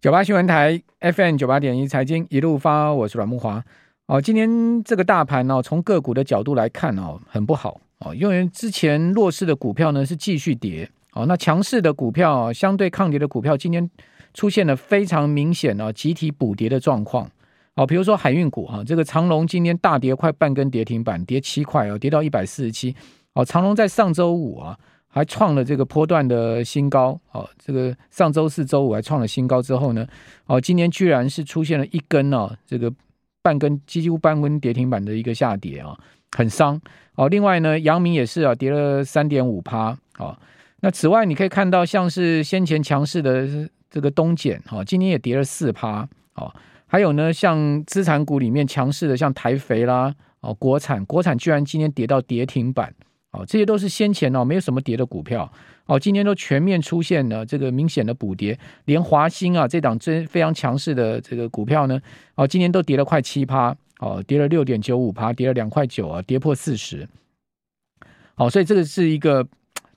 九八新闻台 FM 九八点一财经一路发，我是阮慕驊。哦，今天这个大盘哦，从个股的角度来看哦，很不好。哦，因为之前弱势的股票呢是继续跌。哦，那强势的股票相对抗跌的股票，今天出现了非常明显哦集体补跌的状况。哦，比如说海运股哈，这个长荣今天大跌快半根跌停板，跌七块哦，跌到一百四十七。哦，长荣在上周五啊还创了这个波段的新高哦，这个上周四周五还创了新高之后呢，哦，今天居然是出现了一根哦这个。半根几乎半根跌停板的一个下跌啊，很伤哦。另外呢，阳明也是啊，跌了三点五趴啊。那此外，你可以看到像是先前强势的这个东碱哈，今天也跌了四趴哦。还有呢，像资产股里面强势的，像台肥啦哦，国产国产居然今天跌到跌停板哦，这些都是先前哦没有什么跌的股票。哦，今天都全面出现了这个明显的补跌，连华兴啊这档真非常强势的这个股票呢，哦，今天都跌了快七趴，哦，跌了六点九五趴，跌了两块九啊，跌破四十。好，所以这个是一个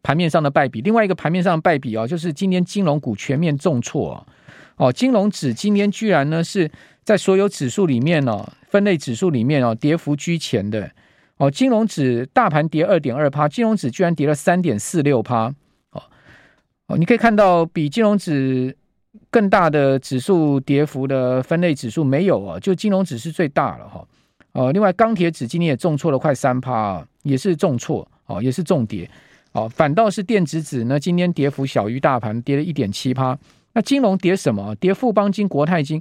盘面上的败笔。另外一个盘面上的败笔啊，就是今天金融股全面重挫哦，金融指今天居然呢是在所有指数里面哦，分类指数里面哦，跌幅居前的哦，金融指大盘跌二点二趴，金融指居然跌了三点四六趴。你可以看到，比金融指更大的指数跌幅的分类指数没有啊，就金融指是最大了哈。呃，另外钢铁指今天也重挫了快三趴，也是重挫哦，也是重跌哦。反倒是电子指呢，今天跌幅小于大盘，跌了一点七趴。那金融跌什么？跌富邦金、国泰金。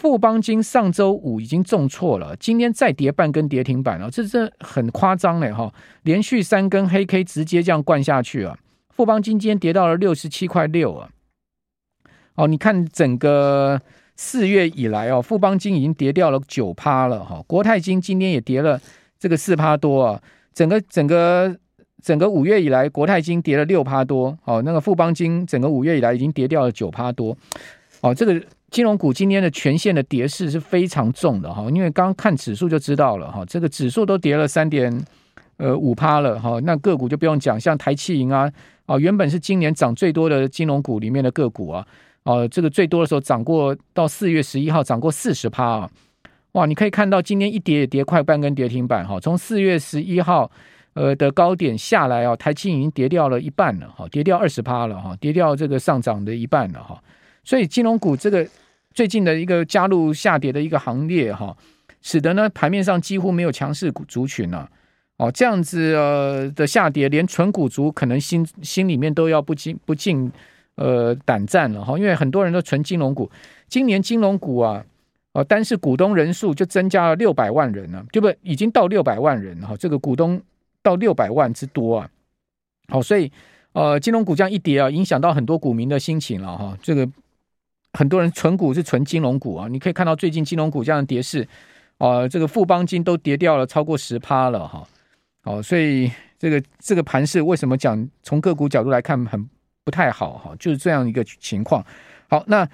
富邦金上周五已经重挫了，今天再跌半根跌停板了，这这很夸张嘞哈！连续三根黑 K 直接这样灌下去啊。富邦金今天跌到了六十七块六啊！哦，你看整个四月以来哦，富邦金已经跌掉了九趴了哈。国泰金今天也跌了这个四趴多啊。整个整个整个五月以来，国泰金跌了六趴多。哦，那个富邦金整个五月以来已经跌掉了九趴多。哦，这个金融股今天的全线的跌势是非常重的哈，因为刚看指数就知道了哈，这个指数都跌了三点呃五趴了哈，那个股就不用讲，像台企银啊。哦，原本是今年涨最多的金融股里面的个股啊，哦，这个最多的时候涨过到四月十一号涨过四十趴啊，哇！你可以看到今天一跌也跌快半根跌停板哈，从四月十一号呃的高点下来啊，台积已经跌掉了一半了哈，跌掉二十趴了哈，跌掉这个上涨的一半了哈，所以金融股这个最近的一个加入下跌的一个行列哈，使得呢盘面上几乎没有强势股族群啊。哦，这样子呃的下跌，连纯股族可能心心里面都要不禁不禁呃胆战了哈，因为很多人都存金融股，今年金融股啊，呃，单是股东人数就增加了六百万人了，对不？已经到六百万人哈，这个股东到六百万之多啊，好，所以呃，金融股这样一跌啊，影响到很多股民的心情了哈，这个很多人存股是存金融股啊，你可以看到最近金融股这样的跌势，啊，这个富邦金都跌掉了超过十趴了哈。好，所以这个这个盘势为什么讲从个股角度来看很不太好哈？就是这样一个情况。好，那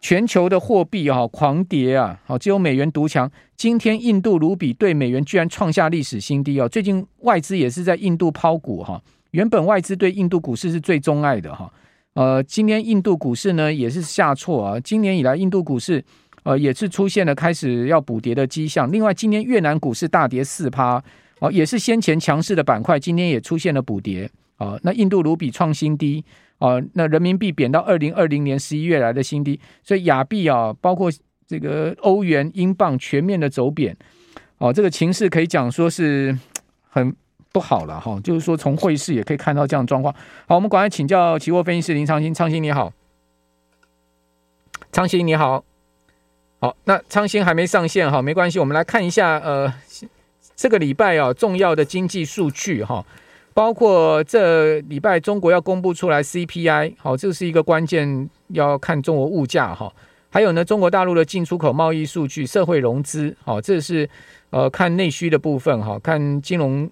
全球的货币啊狂跌啊，好，只有美元独强。今天印度卢比对美元居然创下历史新低啊！最近外资也是在印度抛股哈。原本外资对印度股市是最钟爱的哈。呃，今天印度股市呢也是下挫啊。今年以来印度股市呃也是出现了开始要补跌的迹象。另外，今天越南股市大跌四趴。哦，也是先前强势的板块，今天也出现了补跌。哦，那印度卢比创新低。哦，那人民币贬到二零二零年十一月来的新低，所以亚币啊，包括这个欧元、英镑全面的走贬。哦，这个情势可以讲说是很不好了哈。就是说，从汇市也可以看到这样的状况。好，我们赶快请教期货分析师林昌兴，昌兴你好，昌兴你好。好，那昌兴还没上线哈，没关系，我们来看一下呃。这个礼拜啊，重要的经济数据哈，包括这礼拜中国要公布出来 CPI，好，这是一个关键，要看中国物价哈。还有呢，中国大陆的进出口贸易数据、社会融资，好，这是呃看内需的部分哈，看金融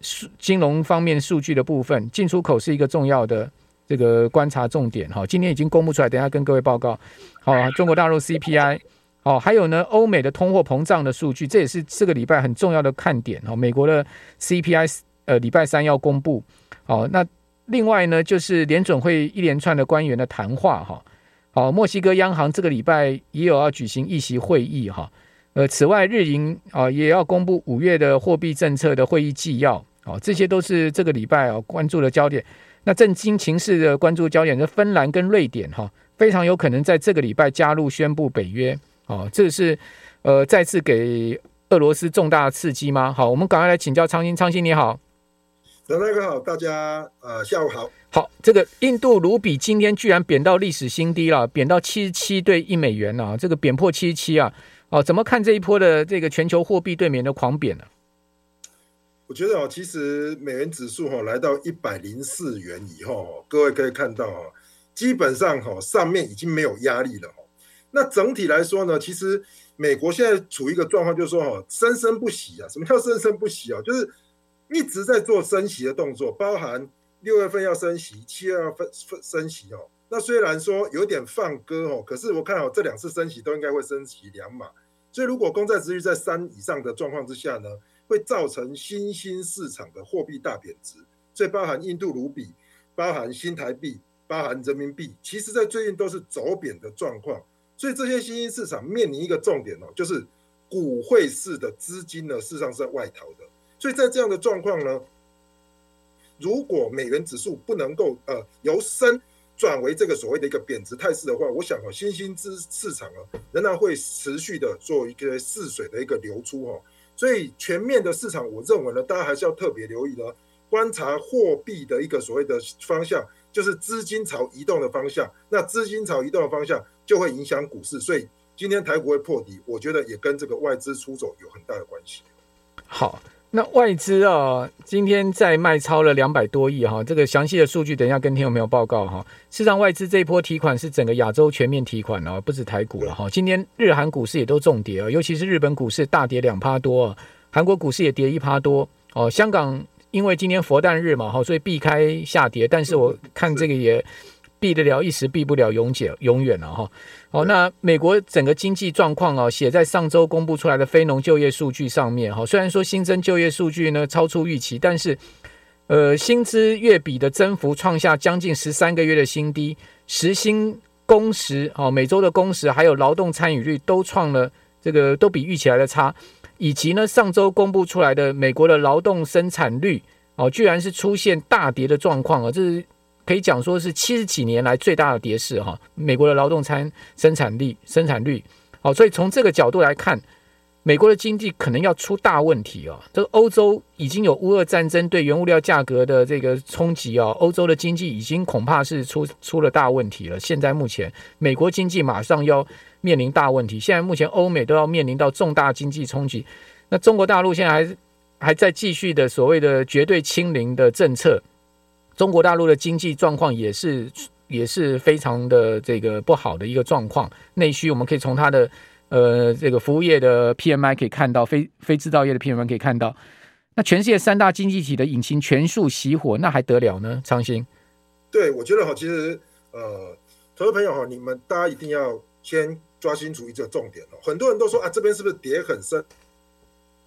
数金融方面数据的部分，进出口是一个重要的这个观察重点哈。今天已经公布出来，等下跟各位报告。好，中国大陆 CPI。好，还有呢，欧美的通货膨胀的数据，这也是这个礼拜很重要的看点哈。美国的 CPI 呃，礼拜三要公布。好，那另外呢，就是联准会一连串的官员的谈话哈。好，墨西哥央行这个礼拜也有要举行议席会议哈。呃，此外，日银啊也要公布五月的货币政策的会议纪要。哦，这些都是这个礼拜啊关注的焦点。那震惊情势的关注焦点是芬兰跟瑞典哈，非常有可能在这个礼拜加入宣布北约。哦，这是呃再次给俄罗斯重大的刺激吗？好，我们赶快来请教昌兴，昌兴你好。大哥好，大家呃下午好。好，这个印度卢比今天居然贬到历史新低了，贬到七十七对一美元啊，这个贬破七十七啊。哦，怎么看这一波的这个全球货币对美元的狂贬呢？我觉得哦，其实美元指数哈来到一百零四元以后，各位可以看到哈，基本上哈上面已经没有压力了哈。那整体来说呢，其实美国现在处于一个状况，就是说哈生生不息啊。什么叫生生不息啊？就是一直在做升息的动作，包含六月份要升息，七月份升息哦。那虽然说有点放歌哦，可是我看好这两次升息都应该会升息两码。所以如果公债殖率在三以上的状况之下呢，会造成新兴市场的货币大贬值，所以包含印度卢比、包含新台币、包含人民币，其实在最近都是走贬的状况。所以这些新兴市场面临一个重点哦，就是股汇市的资金呢，事实上是在外逃的。所以在这样的状况呢，如果美元指数不能够呃由升转为这个所谓的一个贬值态势的话，我想哦，新兴资市场啊仍然会持续的做一个试水的一个流出哈。所以全面的市场，我认为呢，大家还是要特别留意呢，观察货币的一个所谓的方向，就是资金潮移动的方向。那资金潮移动的方向就会影响股市，所以今天台股会破底，我觉得也跟这个外资出走有很大的关系。好。那外资啊，今天在卖超了两百多亿哈，这个详细的数据等一下跟听众朋友报告哈。事实上，外资这一波提款是整个亚洲全面提款啊，不止台股了哈。今天日韩股市也都重跌啊，尤其是日本股市大跌两趴多，韩国股市也跌一趴多哦。香港因为今天佛诞日嘛哈，所以避开下跌，但是我看这个也。避得了一时，避不了永久，永远了哈。好，那美国整个经济状况啊，写在上周公布出来的非农就业数据上面哈。虽然说新增就业数据呢超出预期，但是呃，薪资月比的增幅创下将近十三个月的新低，时薪、工时哦，每周的工时还有劳动参与率都创了这个都比预期来的差，以及呢上周公布出来的美国的劳动生产率哦，居然是出现大跌的状况啊，这是。可以讲说是七十几年来最大的跌势哈，美国的劳动参生产力生产率，好，所以从这个角度来看，美国的经济可能要出大问题哦。这个欧洲已经有乌俄战争对原物料价格的这个冲击哦，欧洲的经济已经恐怕是出出了大问题了。现在目前美国经济马上要面临大问题，现在目前欧美都要面临到重大经济冲击。那中国大陆现在还还在继续的所谓的绝对清零的政策。中国大陆的经济状况也是也是非常的这个不好的一个状况，内需我们可以从它的呃这个服务业的 PMI 可以看到，非非制造业的 PMI 可以看到，那全世界三大经济体的引擎全数熄火，那还得了呢？昌兴，对，我觉得哈，其实呃，投资朋友哈，你们大家一定要先抓清楚一个重点哦。很多人都说啊，这边是不是跌很深？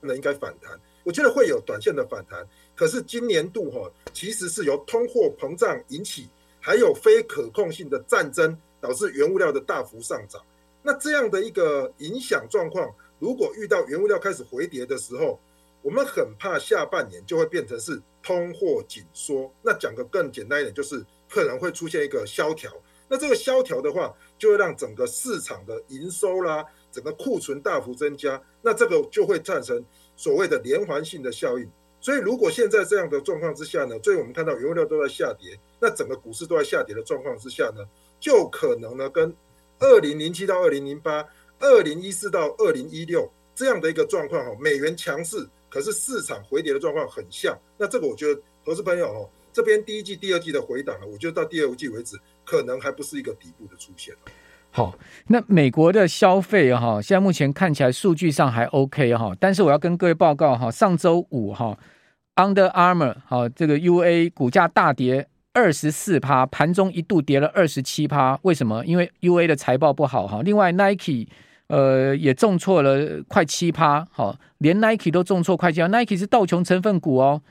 那应该反弹，我觉得会有短线的反弹。可是今年度哈，其实是由通货膨胀引起，还有非可控性的战争导致原物料的大幅上涨。那这样的一个影响状况，如果遇到原物料开始回跌的时候，我们很怕下半年就会变成是通货紧缩。那讲个更简单一点，就是可能会出现一个萧条。那这个萧条的话，就会让整个市场的营收啦，整个库存大幅增加。那这个就会产生所谓的连环性的效应。所以，如果现在这样的状况之下呢，最后我们看到原物料都在下跌，那整个股市都在下跌的状况之下呢，就可能呢跟二零零七到二零零八、二零一四到二零一六这样的一个状况哈，美元强势，可是市场回跌的状况很像。那这个我觉得投资朋友哦，这边第一季、第二季的回档呢，我觉得到第二季为止，可能还不是一个底部的出现。好，那美国的消费哈，现在目前看起来数据上还 OK 哈，但是我要跟各位报告哈，上周五哈。Under Armour 好，这个 UA 股价大跌二十四趴，盘中一度跌了二十七趴。为什么？因为 UA 的财报不好哈。另外，Nike 呃也重挫了快七趴，好，连 Nike 都重挫快七趴。Nike 是道琼成分股哦，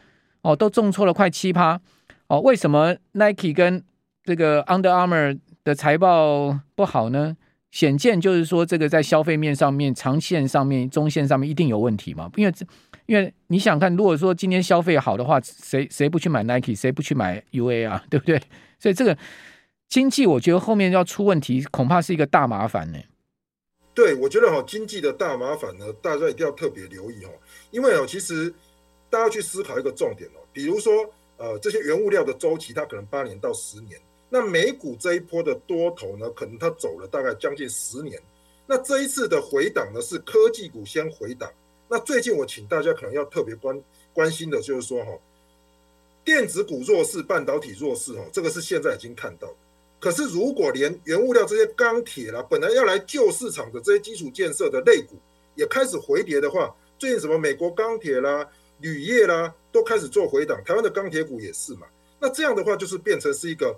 哦都重挫了快七趴。哦，为什么 Nike 跟这个 Under Armour 的财报不好呢？显见就是说，这个在消费面上面、长线上面、中线上面一定有问题嘛？因为因为你想看，如果说今天消费好的话，谁谁不去买 Nike，谁不去买 UA 啊？对不对？所以这个经济，我觉得后面要出问题，恐怕是一个大麻烦呢。对，我觉得哈，经济的大麻烦呢，大家一定要特别留意哈，因为哦，其实大家去思考一个重点哦，比如说呃，这些原物料的周期，它可能八年到十年，那美股这一波的多头呢，可能它走了大概将近十年，那这一次的回档呢，是科技股先回档，那最近我请大家可能要特别关关心的就是说哈，电子股弱势，半导体弱势哈，这个是现在已经看到。可是，如果连原物料这些钢铁啦，本来要来救市场的这些基础建设的类股也开始回跌的话，最近什么美国钢铁啦、铝业啦都开始做回档，台湾的钢铁股也是嘛。那这样的话，就是变成是一个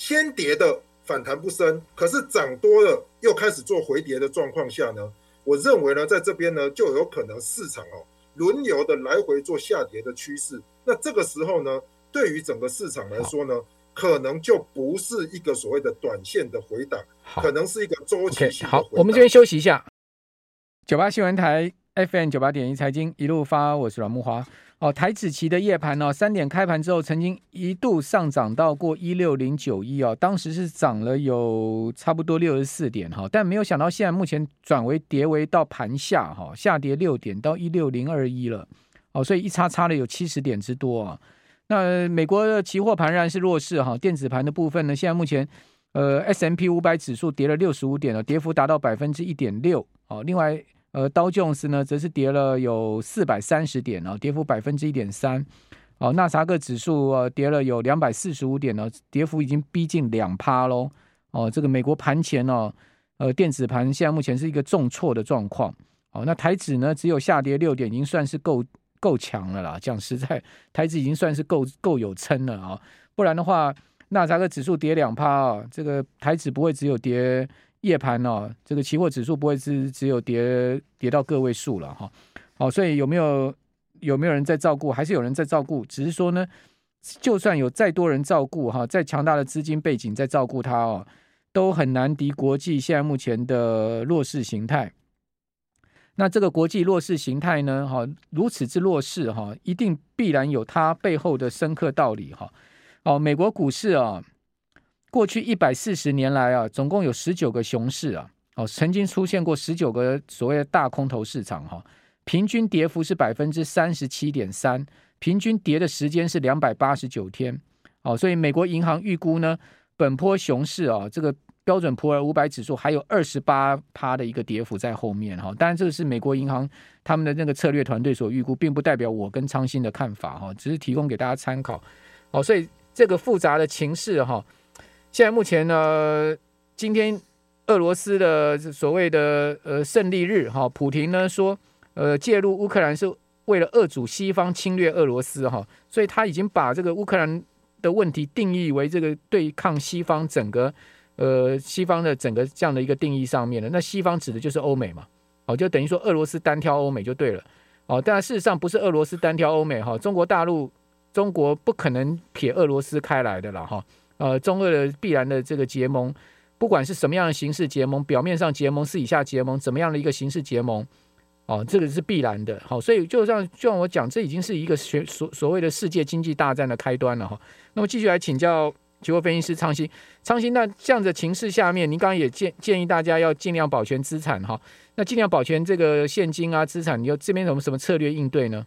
先跌的反弹不深，可是涨多了又开始做回跌的状况下呢，我认为呢，在这边呢就有可能市场哦轮流的来回做下跌的趋势。那这个时候呢，对于整个市场来说呢，可能就不是一个所谓的短线的回档，可能是一个周期性的。好，我们这边休息一下。九八新闻台 FM 九八点一财经一路发，我是阮慕驊。哦，台指期的夜盘哦，三点开盘之后，曾经一度上涨到过一六零九一哦，当时是涨了有差不多六十四点哈，但没有想到现在目前转为跌为到盘下哈，下跌六点到一六零二一了哦，所以一差差了有七十点之多啊。那美国的期货盘然是弱势哈，电子盘的部分呢，现在目前呃 S M P 五百指数跌了六十五点了，跌幅达到百分之一点六哦。另外呃道琼斯呢则是跌了有四百三十点哦，跌幅百分之一点三哦。纳斯达克指数呃跌了有两百四十五点呢，跌幅已经逼近两趴喽哦。这个美国盘前哦，呃电子盘现在目前是一个重挫的状况哦。那台指呢只有下跌六点，已经算是够。够强了啦！讲实在，台指已经算是够够有撑了啊，不然的话，纳斯达克指数跌两趴啊，这个台指不会只有跌夜盘哦，这个期货指数不会是只有跌跌到个位数了哈。好，所以有没有有没有人在照顾？还是有人在照顾？只是说呢，就算有再多人照顾哈，再强大的资金背景在照顾它哦，都很难敌国际现在目前的弱势形态。那这个国际弱势形态呢？哈，如此之弱势哈，一定必然有它背后的深刻道理哈。哦，美国股市啊，过去一百四十年来啊，总共有十九个熊市啊，哦，曾经出现过十九个所谓的大空头市场哈，平均跌幅是百分之三十七点三，平均跌的时间是两百八十九天。哦，所以美国银行预估呢，本波熊市啊，这个。标准普尔五百指数还有二十八趴的一个跌幅在后面哈，当然这个是美国银行他们的那个策略团队所预估，并不代表我跟昌兴的看法哈，只是提供给大家参考。哦，所以这个复杂的情势哈，现在目前呢，今天俄罗斯的所谓的呃胜利日哈，普廷呢说呃介入乌克兰是为了遏阻西方侵略俄罗斯哈，所以他已经把这个乌克兰的问题定义为这个对抗西方整个。呃，西方的整个这样的一个定义上面了，那西方指的就是欧美嘛，哦，就等于说俄罗斯单挑欧美就对了，哦，但事实上不是俄罗斯单挑欧美哈，中国大陆中国不可能撇俄罗斯开来的了哈，呃，中俄的必然的这个结盟，不管是什么样的形式结盟，表面上结盟，私底下结盟，怎么样的一个形式结盟，哦，这个是必然的，好，所以就像就像我讲，这已经是一个学所所谓的世界经济大战的开端了哈，那么继续来请教。期货分析师昌兴，昌兴，那这样的情势下面，您刚刚也建建议大家要尽量保全资产哈，那尽量保全这个现金啊资产，你有这边有什么策略应对呢？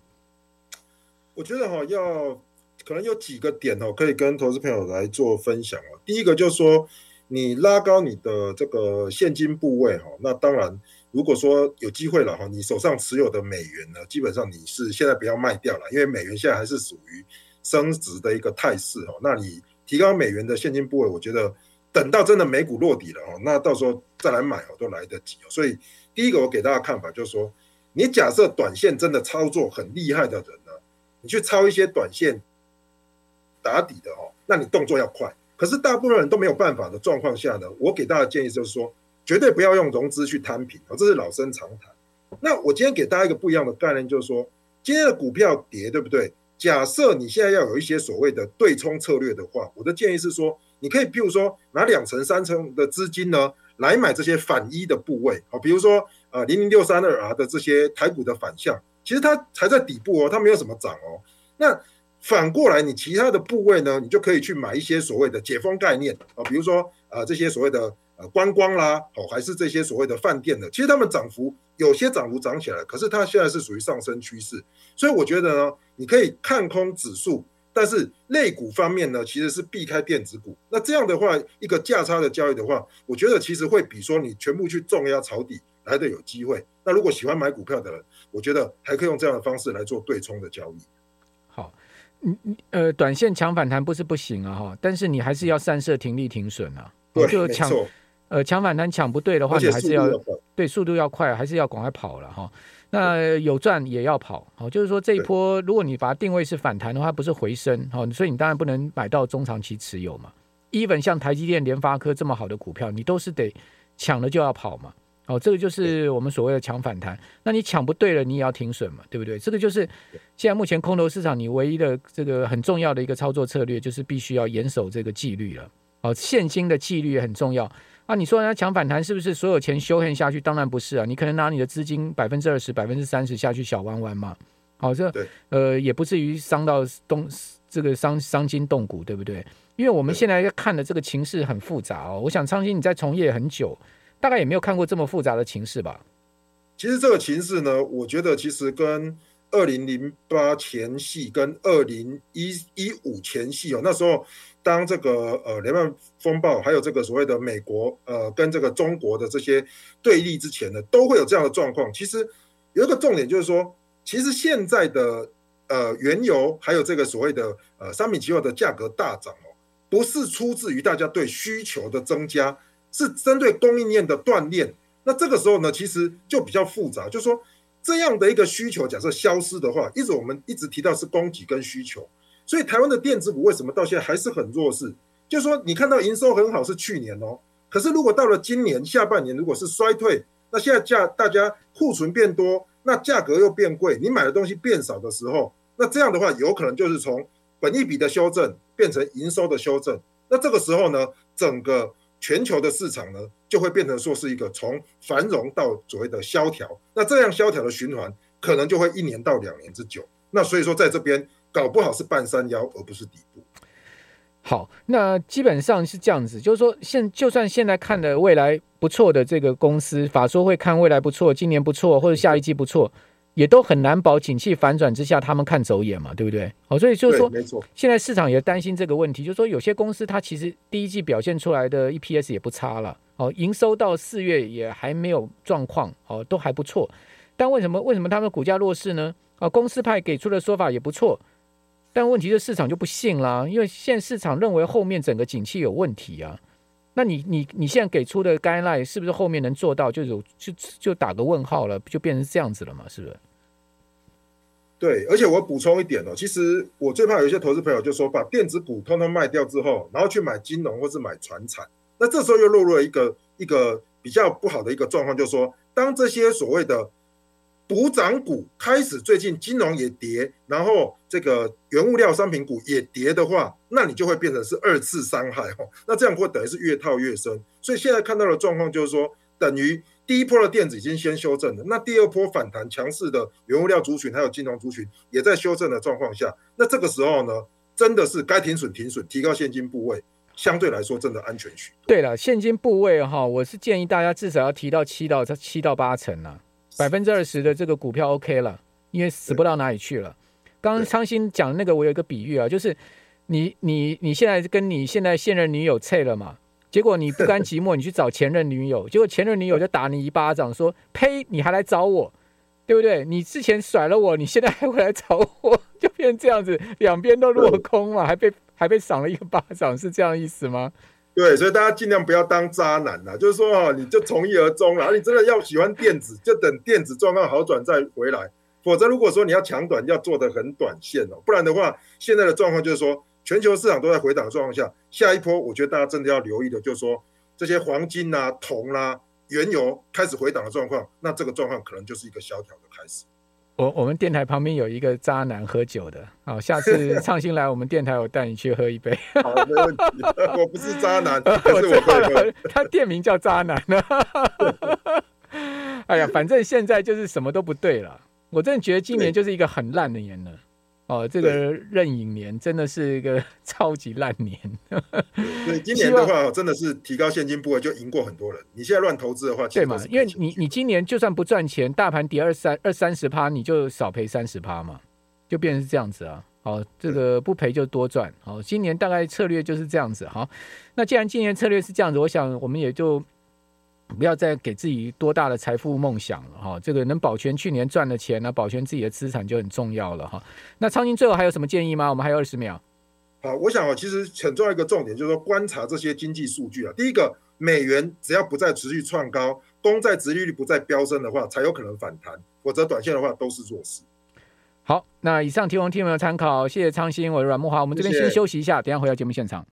我觉得哈，要可能有几个点哦，可以跟投资朋友来做分享哦。第一个就是说，你拉高你的这个现金部位哈，那当然，如果说有机会了哈，你手上持有的美元呢，基本上你是现在不要卖掉了，因为美元现在还是属于升值的一个态势哈，那你。提高美元的现金部位，我觉得等到真的美股落底了哦，那到时候再来买哦都来得及哦。所以第一个我给大家看法就是说，你假设短线真的操作很厉害的人呢，你去抄一些短线打底的哦，那你动作要快。可是大部分人都没有办法的状况下呢，我给大家建议就是说，绝对不要用融资去摊平哦，这是老生常谈。那我今天给大家一个不一样的概念，就是说今天的股票跌，对不对？假设你现在要有一些所谓的对冲策略的话，我的建议是说，你可以譬如说拿两成三成的资金呢来买这些反一的部位，好，比如说呃零零六三二 R 的这些台股的反向，其实它还在底部哦，它没有什么涨哦。那反过来，你其他的部位呢，你就可以去买一些所谓的解封概念啊，比如说呃这些所谓的呃观光啦，哦还是这些所谓的饭店的，其实他们涨幅有些涨幅涨起来，可是它现在是属于上升趋势，所以我觉得呢，你可以看空指数，但是类股方面呢，其实是避开电子股。那这样的话，一个价差的交易的话，我觉得其实会比说你全部去重压抄底来的有机会。那如果喜欢买股票的人，我觉得还可以用这样的方式来做对冲的交易。呃，短线抢反弹不是不行啊哈，但是你还是要散射停利停损啊。对，就抢呃抢反弹抢不对的话，你还是要，要对速度要快，还是要赶快跑了哈。那有赚也要跑，好，就是说这一波如果你把它定位是反弹的话，不是回升，好，所以你当然不能买到中长期持有嘛。even 像台积电、联发科这么好的股票，你都是得抢了就要跑嘛。哦，这个就是我们所谓的抢反弹。那你抢不对了，你也要停损嘛，对不对？这个就是现在目前空头市场你唯一的这个很重要的一个操作策略，就是必须要严守这个纪律了。哦，现金的纪律也很重要啊。你说人家抢反弹是不是所有钱修黑下去？当然不是啊，你可能拿你的资金百分之二十、百分之三十下去小弯弯嘛。好、哦，这呃也不至于伤到动这个伤伤筋动骨，对不对？因为我们现在要看的这个情势很复杂哦。我想昌兴你在从业很久。大概也没有看过这么复杂的情势吧？其实这个情势呢，我觉得其实跟二零零八前夕跟二零一一五前夕哦，那时候当这个呃雷曼风暴还有这个所谓的美国呃跟这个中国的这些对立之前呢，都会有这样的状况。其实有一个重点就是说，其实现在的呃原油还有这个所谓的呃商品期货的价格大涨哦，不是出自于大家对需求的增加。是针对供应链的断裂，那这个时候呢，其实就比较复杂。就是说，这样的一个需求假设消失的话，一直我们一直提到是供给跟需求，所以台湾的电子股为什么到现在还是很弱势？就是说，你看到营收很好是去年哦，可是如果到了今年下半年如果是衰退，那现在价大家库存变多，那价格又变贵，你买的东西变少的时候，那这样的话有可能就是从本一笔的修正变成营收的修正，那这个时候呢，整个。全球的市场呢，就会变成说是一个从繁荣到所谓的萧条，那这样萧条的循环可能就会一年到两年之久。那所以说，在这边搞不好是半山腰，而不是底部。好，那基本上是这样子，就是说现就算现在看的未来不错的这个公司，法说会看未来不错，今年不错，或者下一季不错。也都很难保景气反转之下，他们看走眼嘛，对不对？哦，所以就是说，没错，现在市场也担心这个问题，就是说有些公司它其实第一季表现出来的 EPS 也不差了，哦，营收到四月也还没有状况，哦，都还不错。但为什么为什么他们股价弱势呢？啊，公司派给出的说法也不错，但问题是市场就不信啦，因为现在市场认为后面整个景气有问题啊。那你你你现在给出的 guideline 是不是后面能做到？就有就就打个问号了，就变成这样子了嘛？是不是？对，而且我补充一点哦，其实我最怕有一些投资朋友就说，把电子股通通卖掉之后，然后去买金融或是买船产，那这时候又落入了一个一个比较不好的一个状况，就是说，当这些所谓的补涨股开始最近金融也跌，然后这个原物料商品股也跌的话，那你就会变成是二次伤害哦。那这样会等于是越套越深。所以现在看到的状况就是说，等于第一波的电子已经先修正了，那第二波反弹强势的原物料族群还有金融族群也在修正的状况下，那这个时候呢，真的是该停损停损，提高现金部位，相对来说真的安全许多。对了，现金部位哈，我是建议大家至少要提到七到七到八成啊。百分之二十的这个股票 OK 了，因为死不到哪里去了。刚刚昌兴讲的那个，我有一个比喻啊，就是你你你现在跟你现在现任女友脆了嘛，结果你不甘寂寞，你去找前任女友，结果前任女友就打你一巴掌，说：“呸，你还来找我，对不对？你之前甩了我，你现在还会来找我，就变成这样子，两边都落空嘛，还被还被赏了一个巴掌，是这样意思吗？”对，所以大家尽量不要当渣男呐，就是说哈，你就从一而终了。你真的要喜欢电子，就等电子状况好转再回来。否则，如果说你要抢短，要做得很短线哦，不然的话，现在的状况就是说，全球市场都在回档的状况下，下一波，我觉得大家真的要留意的，就是说这些黄金呐、铜啦、原油开始回档的状况，那这个状况可能就是一个萧条的开始。我我们电台旁边有一个渣男喝酒的，好，下次 畅新来我们电台，我带你去喝一杯。好，没问题。我不是渣男，我他店名叫渣男呢。哎呀，反正现在就是什么都不对了。我真的觉得今年就是一个很烂的年了。哦，这个壬寅年真的是一个 超级烂年。对，今年的话，真的是提高现金部位就赢过很多人。你现在乱投资的话，对嘛？因为你你今年就算不赚钱，大盘跌二三二三十趴，你就少赔三十趴嘛，就变成是这样子啊。好，这个不赔就多赚。好，今年大概策略就是这样子。好，那既然今年策略是这样子，我想我们也就。不要再给自己多大的财富梦想了哈，这个能保全去年赚的钱呢，保全自己的资产就很重要了哈。那昌兴最后还有什么建议吗？我们还有二十秒。好，我想啊，其实很重要一个重点就是说观察这些经济数据啊。第一个，美元只要不再持续创高，公债殖利率不再飙升的话，才有可能反弹，否则短线的话都是弱势。好，那以上提供听众朋友参考，谢谢昌兴，我是阮木华，我们这边先休息一下，等一下回到节目现场。